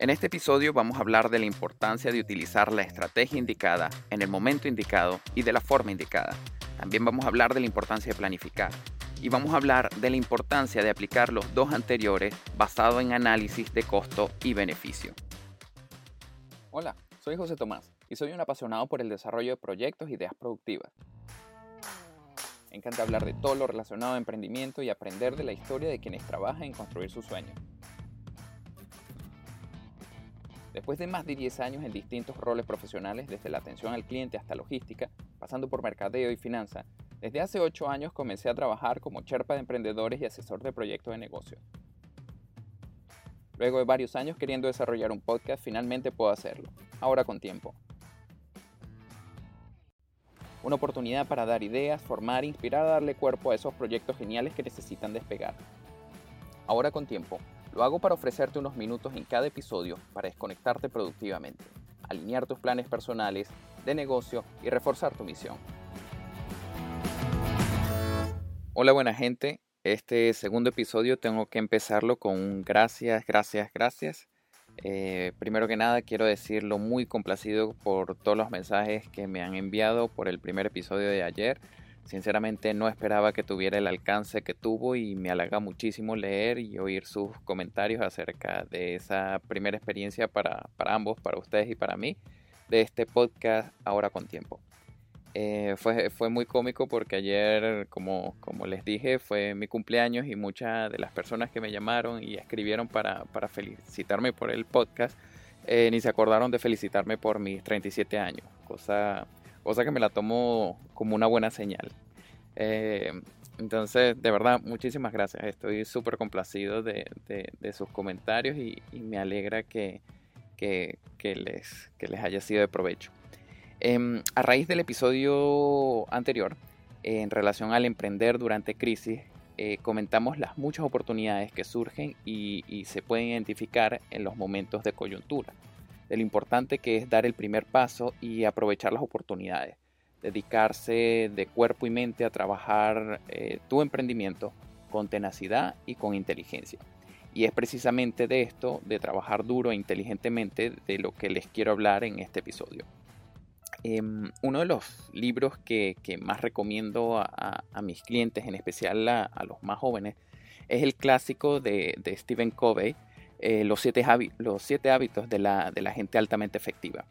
En este episodio vamos a hablar de la importancia de utilizar la estrategia indicada en el momento indicado y de la forma indicada. También vamos a hablar de la importancia de planificar y vamos a hablar de la importancia de aplicar los dos anteriores basado en análisis de costo y beneficio. Hola, soy José Tomás y soy un apasionado por el desarrollo de proyectos e ideas productivas. Me encanta hablar de todo lo relacionado a emprendimiento y aprender de la historia de quienes trabajan en construir sus sueños. Después de más de 10 años en distintos roles profesionales, desde la atención al cliente hasta logística, pasando por mercadeo y finanza, desde hace 8 años comencé a trabajar como cherpa de emprendedores y asesor de proyectos de negocio. Luego de varios años queriendo desarrollar un podcast, finalmente puedo hacerlo, ahora con tiempo. Una oportunidad para dar ideas, formar inspirar darle cuerpo a esos proyectos geniales que necesitan despegar. Ahora con tiempo, lo hago para ofrecerte unos minutos en cada episodio para desconectarte productivamente, alinear tus planes personales, de negocio y reforzar tu misión. Hola buena gente, este segundo episodio tengo que empezarlo con un gracias, gracias, gracias. Eh, primero que nada quiero decirlo muy complacido por todos los mensajes que me han enviado por el primer episodio de ayer. Sinceramente no esperaba que tuviera el alcance que tuvo y me halaga muchísimo leer y oír sus comentarios acerca de esa primera experiencia para, ambos, para ustedes y para mí, de este podcast Ahora con Tiempo. Eh, fue, fue muy cómico porque ayer, como, como les dije, fue mi cumpleaños y muchas de las personas que me llamaron y escribieron para, felicitarme por el podcast, eh, ni se acordaron de felicitarme por mis 37 años, cosa cosa que me la tomo como una buena señal. Eh, entonces, de verdad, muchísimas gracias. Estoy súper complacido de, sus comentarios y, me alegra que, les, les haya sido de provecho. Em, a raíz del episodio anterior, en relación al emprender durante crisis, eh, comentamos las muchas oportunidades que surgen y se pueden identificar en los momentos de coyuntura de lo importante que es dar el primer paso y aprovechar las oportunidades, dedicarse de cuerpo y mente a trabajar eh, tu emprendimiento con tenacidad y con inteligencia. Y es precisamente de esto, de trabajar duro e inteligentemente, de lo que les quiero hablar en este episodio. Em, uno de los libros que, más recomiendo a, mis clientes, en especial a, los más jóvenes, es el clásico de, de Stephen Covey, eh, los, siete hábitos de la, gente altamente efectiva.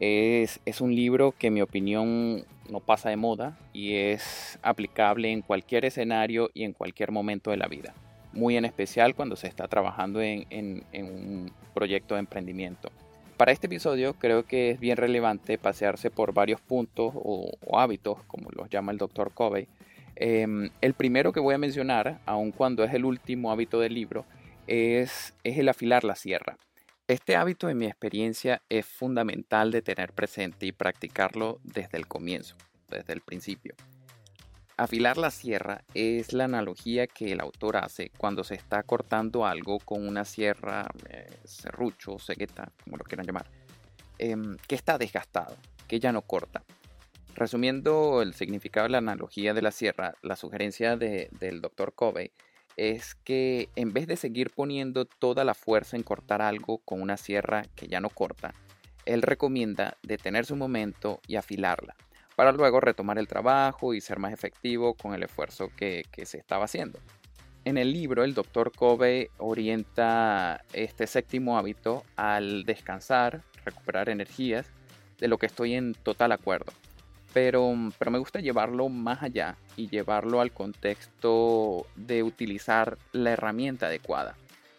Es, un libro que en mi opinión no pasa de moda y es aplicable en cualquier escenario y en cualquier momento de la vida. Muy en especial cuando se está trabajando en, un proyecto de emprendimiento. Para este episodio creo que es bien relevante pasearse por varios puntos o, hábitos, como los llama el doctor Covey. Em, el primero que voy a mencionar, aun cuando es el último hábito del libro, es, el afilar la sierra. Este hábito en mi experiencia es fundamental de tener presente y practicarlo desde el comienzo, desde el principio. Afilar la sierra es la analogía que el autor hace cuando se está cortando algo con una sierra, eh, serrucho, cegueta, como lo quieran llamar, em, que está desgastado, que ya no corta. Resumiendo el significado de la analogía de la sierra, la sugerencia del Dr. Covey es que en vez de seguir poniendo toda la fuerza en cortar algo con una sierra que ya no corta, él recomienda detenerse un momento y afilarla, para luego retomar el trabajo y ser más efectivo con el esfuerzo que, se estaba haciendo. En el libro, el doctor Kobe orienta este séptimo hábito al descansar, recuperar energías, de lo que estoy en total acuerdo. Pero, pero me gusta llevarlo más allá y llevarlo al contexto de utilizar la herramienta adecuada,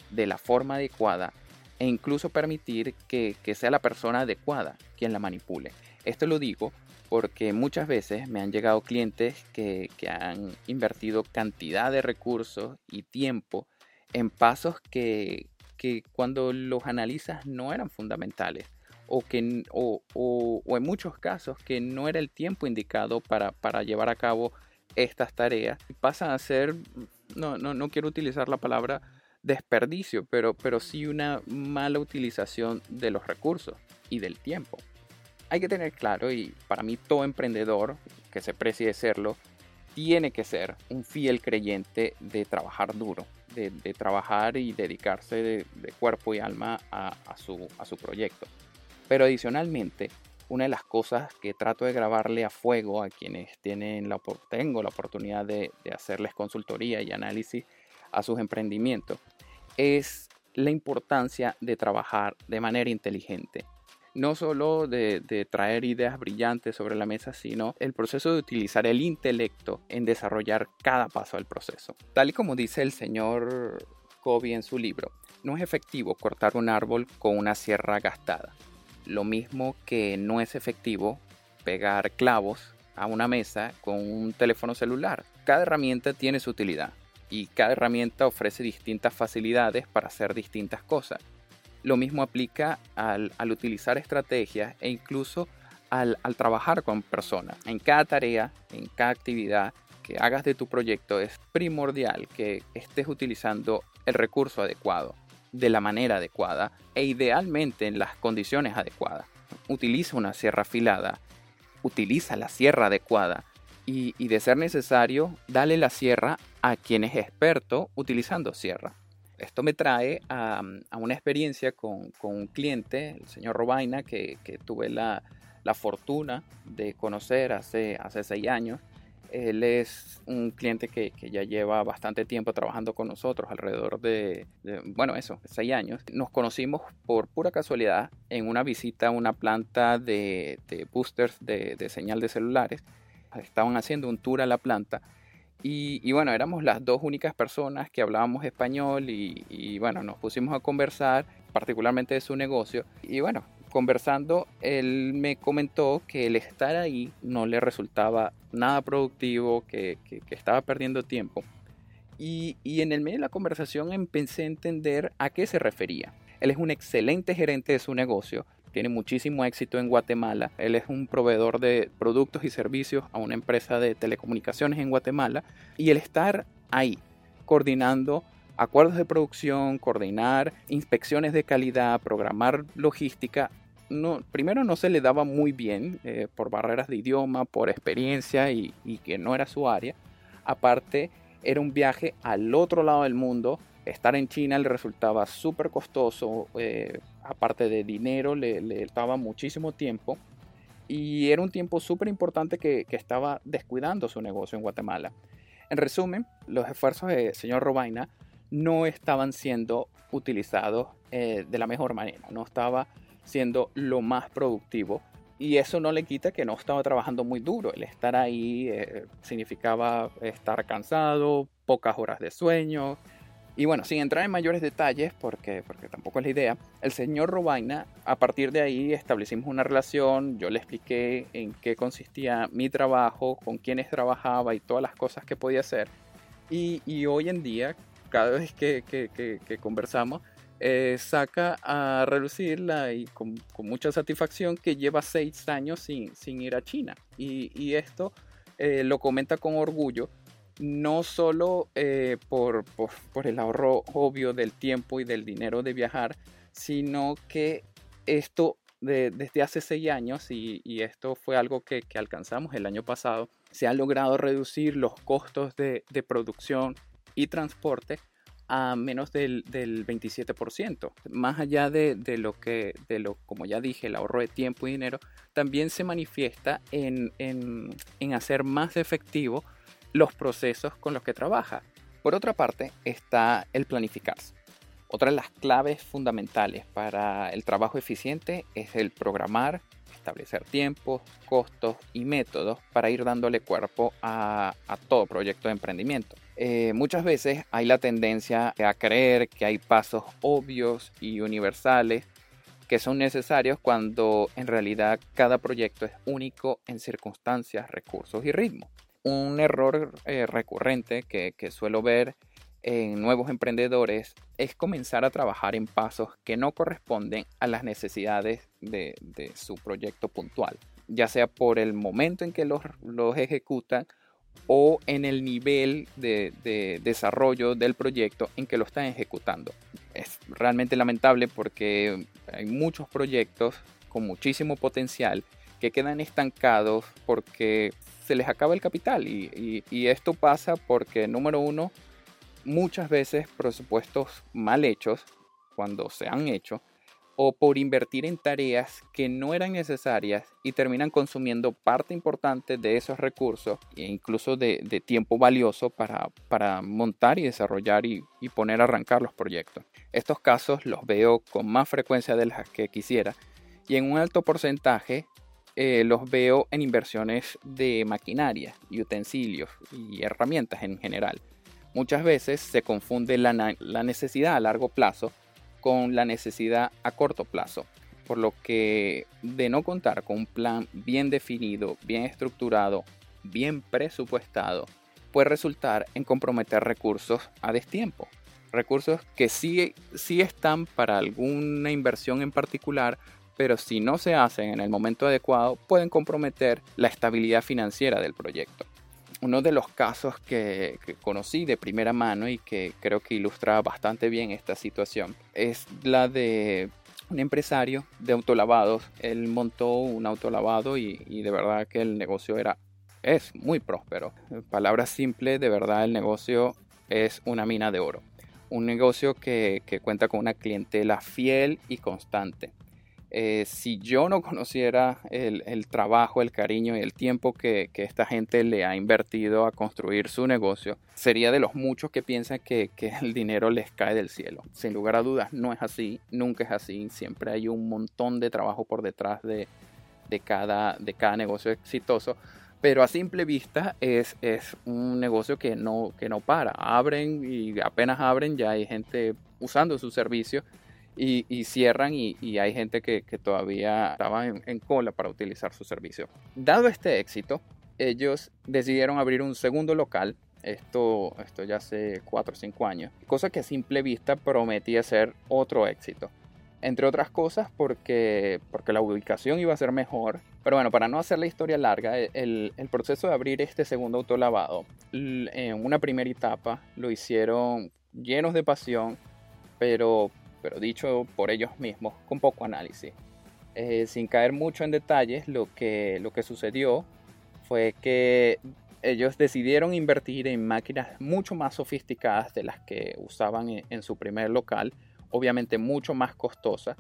de la forma adecuada e incluso permitir que, sea la persona adecuada quien la manipule. Esto lo digo porque muchas veces me han llegado clientes que, han invertido cantidad de recursos y tiempo en pasos que, que cuando los analizas no eran fundamentales o, que, o, o, en muchos casos que no era el tiempo indicado para, para llevar a cabo estas tareas pasan a ser, no, no, no quiero utilizar la palabra desperdicio, pero, pero sí una mala utilización de los recursos y del tiempo. Hay que tener claro, y para mí todo emprendedor que se precie de serlo, tiene que ser un fiel creyente de trabajar duro, de, trabajar y dedicarse de, cuerpo y alma a, su, a su proyecto. Pero adicionalmente, una de las cosas que trato de grabarle a fuego a quienes tienen la, tengo la oportunidad de, hacerles consultoría y análisis a sus emprendimientos es la importancia de trabajar de manera inteligente. No solo de, traer ideas brillantes sobre la mesa, sino el proceso de utilizar el intelecto en desarrollar cada paso del proceso. Tal y como dice el señor Covey en su libro, no es efectivo cortar un árbol con una sierra gastada. Lo mismo que no es efectivo pegar clavos a una mesa con un teléfono celular. Cada herramienta tiene su utilidad y cada herramienta ofrece distintas facilidades para hacer distintas cosas. Lo mismo aplica al, utilizar estrategias e incluso al, al, trabajar con personas. En cada tarea, en cada actividad que hagas de tu proyecto es primordial que estés utilizando el recurso adecuado de la manera adecuada e idealmente en las condiciones adecuadas. Utiliza una sierra afilada, utiliza la sierra adecuada y, de ser necesario, dale la sierra a quien es experto utilizando sierra. Esto me trae a, una experiencia con, un cliente, el señor Robaina, que, tuve la, fortuna de conocer hace, hace seis años él es un cliente que, ya lleva bastante tiempo trabajando con nosotros, alrededor de, bueno, eso, seis años. Nos conocimos por pura casualidad en una visita a una planta de, boosters de, señal de celulares. Estaban haciendo un tour a la planta y, bueno, éramos las dos únicas personas que hablábamos español y, y, bueno, nos pusimos a conversar, particularmente de su negocio. Y bueno, conversando, él me comentó que el estar ahí no le resultaba nada productivo, que, estaba perdiendo tiempo. Y, en el medio de la conversación empecé a entender a qué se refería. Él es un excelente gerente de su negocio, tiene muchísimo éxito en Guatemala. Él es un proveedor de productos y servicios a una empresa de telecomunicaciones en Guatemala. Y el estar ahí, coordinando acuerdos de producción, coordinar inspecciones de calidad, programar logística, primero no se le daba muy bien eh, por barreras de idioma, por experiencia y, que no era su área. Aparte, era un viaje al otro lado del mundo. Estar en China le resultaba súper costoso. Eh, aparte de dinero, le, daba muchísimo tiempo. Y era un tiempo súper importante que, estaba descuidando su negocio en Guatemala. En resumen, los esfuerzos del señor Robaina no estaban siendo utilizados eh, de la mejor manera. No estaba siendo lo más productivo. Y eso no le quita que no estaba trabajando muy duro. El estar ahí eh, significaba estar cansado, pocas horas de sueño. Y bueno, sin entrar en mayores detalles, porque, porque tampoco es la idea, el señor Robaina, a partir de ahí establecimos una relación, yo le expliqué en qué consistía mi trabajo, con quiénes trabajaba y todas las cosas que podía hacer. Y, y hoy en día, cada vez que, que, que conversamos, eh, saca a relucirla y con, mucha satisfacción que lleva seis años sin, sin ir a China. Y, esto eh, lo comenta con orgullo, no solo eh, por, por, el ahorro obvio del tiempo y del dinero de viajar, sino que esto desde hace seis años, y, esto fue algo que, que, alcanzamos el año pasado, se ha logrado reducir los costos de, de producción y transporte a menos del, del 27%. Más allá de, de, lo que, de lo, como ya dije, el ahorro de tiempo y dinero, también se manifiesta en, en, en hacer más efectivo los procesos con los que trabaja. Por otra parte, está el planificarse. Otra de las claves fundamentales para el trabajo eficiente es el programar, establecer tiempos, costos y métodos para ir dándole cuerpo a, a todo proyecto de emprendimiento. Eh, muchas veces hay la tendencia a creer que hay pasos obvios y universales que son necesarios cuando en realidad cada proyecto es único en circunstancias, recursos y ritmo. Un error eh, recurrente que, suelo ver en nuevos emprendedores es comenzar a trabajar en pasos que no corresponden a las necesidades de, su proyecto puntual, ya sea por el momento en que los, los ejecutan o en el nivel de, desarrollo del proyecto en que lo están ejecutando. Es realmente lamentable porque hay muchos proyectos con muchísimo potencial que quedan estancados porque se les acaba el capital y, esto pasa porque número uno muchas veces presupuestos mal hechos, cuando se han hecho, o por invertir en tareas que no eran necesarias y terminan consumiendo parte importante de esos recursos e incluso de, tiempo valioso para, montar y desarrollar y, poner a arrancar los proyectos. Estos casos los veo con más frecuencia de las que quisiera y en un alto porcentaje eh, los veo en inversiones de maquinaria y utensilios y herramientas en general. Muchas veces se confunde la necesidad a largo plazo con la necesidad a corto plazo, por lo que de no contar con un plan bien definido, bien estructurado, bien presupuestado, puede resultar en comprometer recursos a destiempo. Recursos que sí, sí están para alguna inversión en particular, pero si no se hacen en el momento adecuado, pueden comprometer la estabilidad financiera del proyecto uno de los casos que, conocí de primera mano y que creo que ilustra bastante bien esta situación es la de un empresario de autolavados. Él montó un autolavado y, de verdad que el negocio era es muy próspero. palabras simples, de verdad el negocio es una mina de oro. Un negocio que cuenta con una clientela fiel y constante. Eh, si yo no conociera el, trabajo, el cariño y el tiempo que, esta gente le ha invertido a construir su negocio, sería de los muchos que piensan que, el dinero les cae del cielo. Sin lugar a dudas, no es así, nunca es así. Siempre hay un montón de trabajo por detrás de, cada, negocio exitoso. Pero a simple vista es, un negocio que no para. Abren y apenas abren ya hay gente usando su servicio y, cierran y, hay gente que, todavía estaba en, cola para utilizar su servicio. Dado este éxito, ellos decidieron abrir un segundo local. Esto, esto ya hace 4 o 5 años. Cosa que a simple vista prometía ser otro éxito. Entre otras cosas porque, porque la ubicación iba a ser mejor. Pero bueno, para no hacer la historia larga, el, el proceso de abrir este segundo autolavado, en una primera etapa lo hicieron llenos de pasión, pero pero dicho por ellos mismos, con poco análisis. Eh, sin caer mucho en detalles, lo que, lo que sucedió fue que ellos decidieron invertir en máquinas mucho más sofisticadas de las que usaban en, su primer local, obviamente mucho más costosas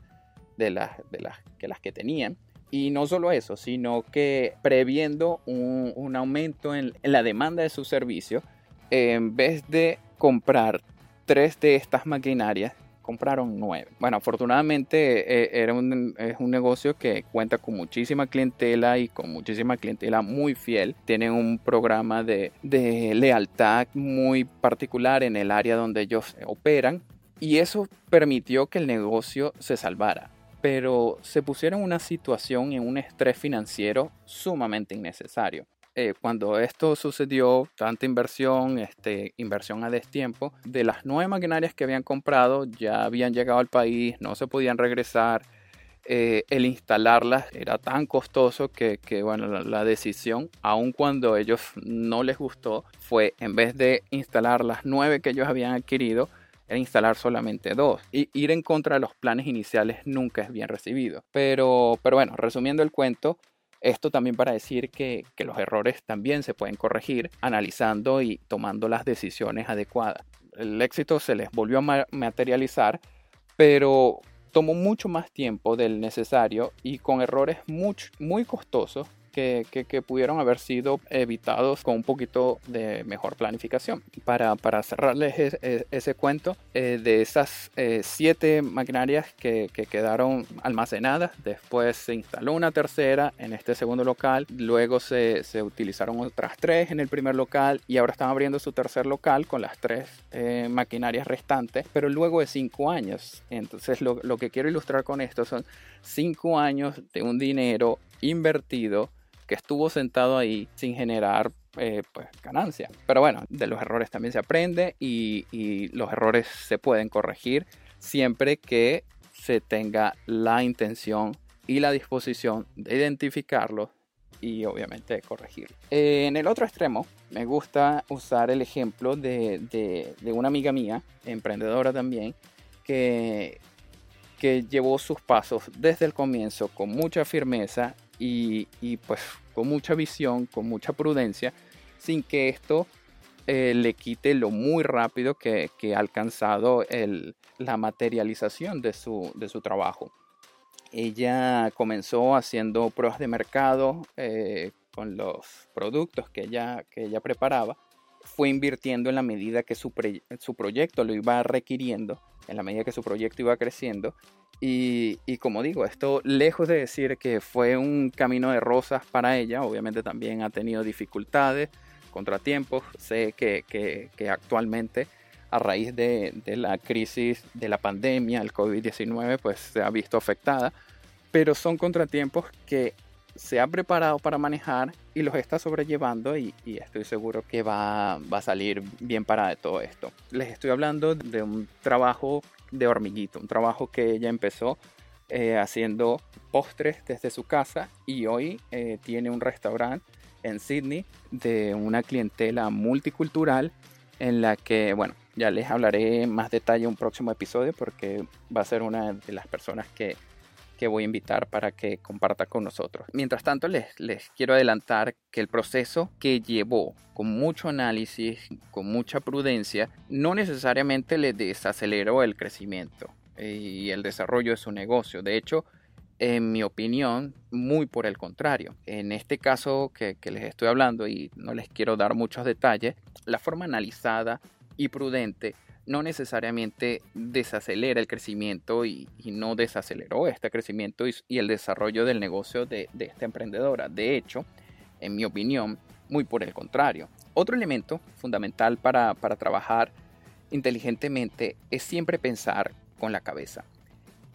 de las, de las, que las que tenían. Y no solo eso, sino que previendo un, aumento en, en, la demanda de su servicio, en vez de comprar tres de estas maquinarias, compraron nueve. Bueno, afortunadamente eh, era un, es un negocio que cuenta con muchísima clientela y con muchísima clientela muy fiel. Tienen un programa de, de lealtad muy particular en el área donde ellos operan y eso permitió que el negocio se salvara. Pero se pusieron en una situación, en un estrés financiero sumamente innecesario. Eh, cuando esto sucedió, tanta inversión, este, inversión a destiempo, de las nueve maquinarias que habían comprado ya habían llegado al país, no se podían regresar. Eh, el instalarlas era tan costoso que, bueno, la, decisión, aun cuando a ellos no les gustó, fue en vez de instalar las nueve que ellos habían adquirido, era instalar solamente dos. Y ir en contra de los planes iniciales nunca es bien recibido. Pero, pero bueno, resumiendo el cuento, esto también para decir que, los errores también se pueden corregir analizando y tomando las decisiones adecuadas. El éxito se les volvió a materializar, pero tomó mucho más tiempo del necesario y con errores muy costosos que, pudieron haber sido evitados con un poquito de mejor planificación. Para, para cerrarles ese cuento, eh, de esas eh, siete maquinarias que, que, quedaron almacenadas, después se instaló una tercera en este segundo local, luego se, se, utilizaron otras tres en el primer local y ahora están abriendo su tercer local con las tres eh, maquinarias restantes, pero luego de cinco años. Entonces lo, lo que quiero ilustrar con esto son cinco años de un dinero invertido que estuvo sentado ahí sin generar eh, pues, ganancia. Pero bueno, de los errores también se aprende y, los errores se pueden corregir siempre que se tenga la intención y la disposición de identificarlos y obviamente de corregir. en el otro extremo, me gusta usar el ejemplo de, una amiga mía, emprendedora también, que llevó sus pasos desde el comienzo con mucha firmeza y, pues con mucha visión, con mucha prudencia, sin que esto eh, le quite lo muy rápido que, ha alcanzado la materialización de su, trabajo. Ella comenzó haciendo pruebas de mercado eh, con los productos que ella, que ella preparaba. Fue invirtiendo en la medida que su, su proyecto lo iba requiriendo, en la medida que su proyecto iba creciendo. Y, y, como digo, esto lejos de decir que fue un camino de rosas para ella, obviamente también ha tenido dificultades, contratiempos. Sé que, que, actualmente a raíz de, de, la crisis de la pandemia, el COVID-19, pues se ha visto afectada, pero son contratiempos que se ha preparado para manejar y los está sobrellevando y, estoy seguro que va, va, a salir bien para todo esto. Les estoy hablando de un trabajo de hormiguito, un trabajo que ella empezó eh, haciendo postres desde su casa y hoy eh, tiene un restaurante en Sydney de una clientela multicultural en la que, bueno, ya les hablaré más detalle en un próximo episodio porque va a ser una de las personas que, que voy a invitar para que comparta con nosotros. Mientras tanto, les, les quiero adelantar que el proceso que llevó con mucho análisis, con mucha prudencia, no necesariamente le desaceleró el crecimiento eh, y el desarrollo de su negocio. De hecho, en mi opinión, muy por el contrario. En este caso que, les estoy hablando y no les quiero dar muchos detalles, la forma analizada y prudente no necesariamente desacelera el crecimiento y, no desaceleró este crecimiento y, el desarrollo del negocio de, esta emprendedora. De hecho, en mi opinión, muy por el contrario. Otro elemento fundamental para trabajar inteligentemente es siempre pensar con la cabeza.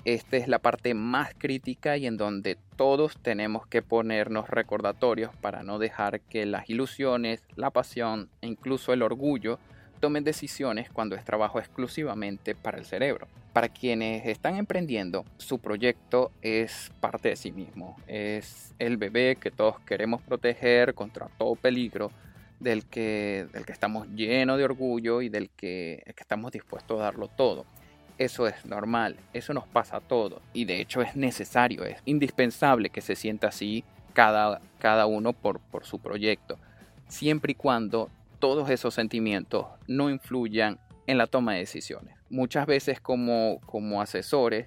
Esta es la parte más crítica y en donde todos tenemos que ponernos recordatorios para no dejar que las ilusiones, la pasión e incluso el orgullo tomen decisiones cuando es trabajo exclusivamente para el cerebro. Para quienes están emprendiendo, su proyecto es parte de sí mismo. Es el bebé que todos queremos proteger contra todo peligro, del que, del que estamos llenos de orgullo y del que, que estamos dispuestos a darlo todo. Eso es normal, eso nos pasa a todos y de hecho es necesario, es indispensable que se sienta así cada, cada uno por, por su proyecto, siempre y cuando todos esos sentimientos no influyan en la toma de decisiones. Muchas veces como, como asesores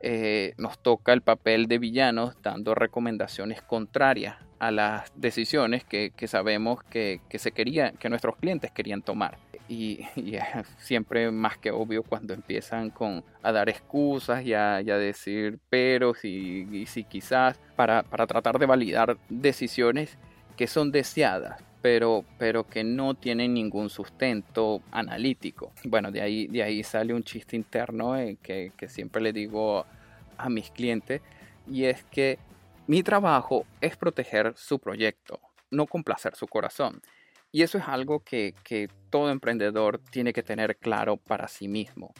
eh, nos toca el papel de villanos dando recomendaciones contrarias a las decisiones que, sabemos que, se quería, que nuestros clientes querían tomar y, es siempre más que obvio cuando empiezan con, a dar excusas y a, decir peros y, si quizás para, tratar de validar decisiones que son deseadas, pero, pero que no tienen ningún sustento analítico. Bueno, de ahí, de ahí sale un chiste interno eh, que, que siempre le digo a mis clientes y es que mi trabajo es proteger su proyecto, no complacer su corazón. Y eso es algo que, todo emprendedor tiene que tener claro para sí mismo.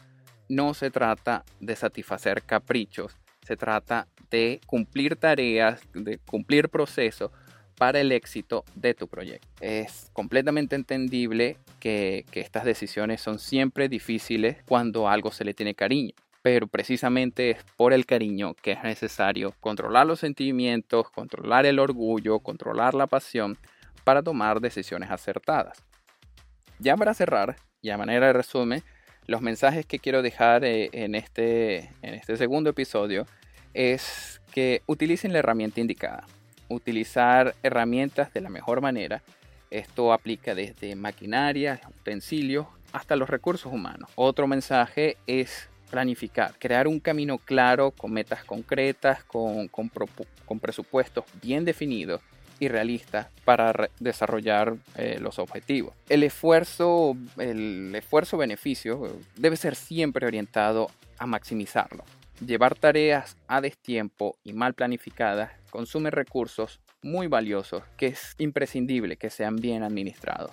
No se trata de satisfacer caprichos, se trata de cumplir tareas, de cumplir procesos para el éxito de tu proyecto. Es completamente entendible que, estas decisiones son siempre difíciles cuando algo se le tiene cariño, pero precisamente es por el cariño que es necesario controlar los sentimientos, controlar el orgullo, controlar la pasión para tomar decisiones acertadas. Ya para cerrar, y a manera de resumen, los mensajes que quiero dejar eh, en este, en este segundo episodio es que utilicen la herramienta indicada. Utilizar herramientas de la mejor manera. Esto aplica desde maquinaria, utensilios, hasta los recursos humanos. Otro mensaje es planificar, crear un camino claro con metas concretas, con, con, presupuestos bien definidos y realistas para desarrollar eh, los objetivos. El esfuerzo, el esfuerzo beneficio debe ser siempre orientado a maximizarlo. Llevar tareas a destiempo y mal planificadas consume recursos muy valiosos que es imprescindible que sean bien administrados.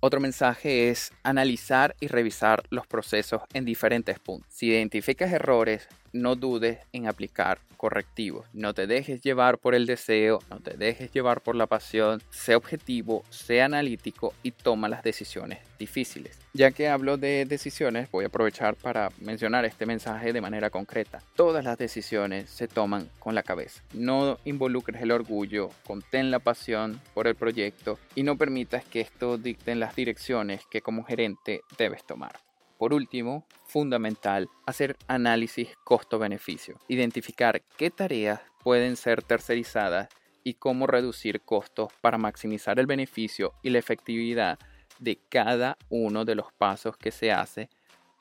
Otro mensaje es analizar y revisar los procesos en diferentes puntos. Si identificas errores, no dudes en aplicar correctivos. No te dejes llevar por el deseo, no te dejes llevar por la pasión. Sé objetivo, sé analítico y toma las decisiones difíciles. Ya que hablo de decisiones, voy a aprovechar para mencionar este mensaje de manera concreta. Todas las decisiones se toman con la cabeza. No involucres el orgullo, contén la pasión por el proyecto y no permitas que esto dicten las direcciones que como gerente debes tomar. Por último, fundamental, hacer análisis costo-beneficio. Identificar qué tareas pueden ser tercerizadas y cómo reducir costos para maximizar el beneficio y la efectividad de cada uno de los pasos que se hace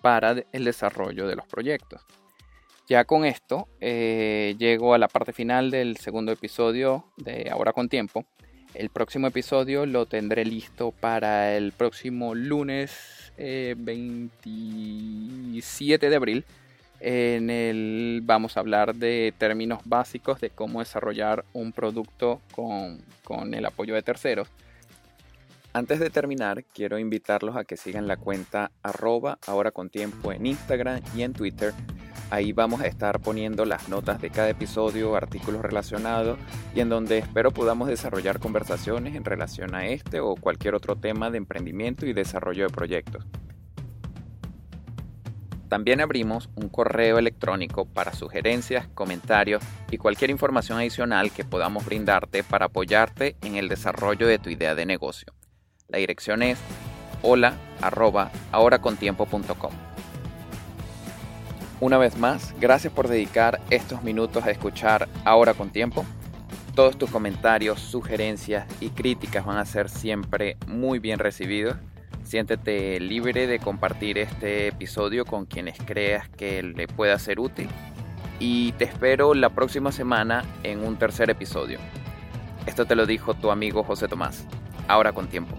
para el desarrollo de los proyectos. Ya con esto eh, llego a la parte final del segundo episodio de Ahora con Tiempo. El próximo episodio lo tendré listo para el próximo lunes 27 eh, de abril. En el vamos a hablar de términos básicos de cómo desarrollar un producto con, con el apoyo de terceros. Antes de terminar, quiero invitarlos a que sigan la cuenta arroba ahora con tiempo en Instagram y en Twitter Ahí vamos a estar poniendo las notas de cada episodio, artículos relacionados y en donde espero podamos desarrollar conversaciones en relación a este o cualquier otro tema de emprendimiento y desarrollo de proyectos. También abrimos un correo electrónico para sugerencias, comentarios y cualquier información adicional que podamos brindarte para apoyarte en el desarrollo de tu idea de negocio. La dirección es hola una vez más, gracias por dedicar estos minutos a escuchar Ahora con Tiempo. Todos tus comentarios, sugerencias y críticas van a ser siempre muy bien recibidos. Siéntete libre de compartir este episodio con quienes creas que le pueda ser útil. Y te espero la próxima semana en un tercer episodio. Esto te lo dijo tu amigo José Tomás. Ahora con tiempo.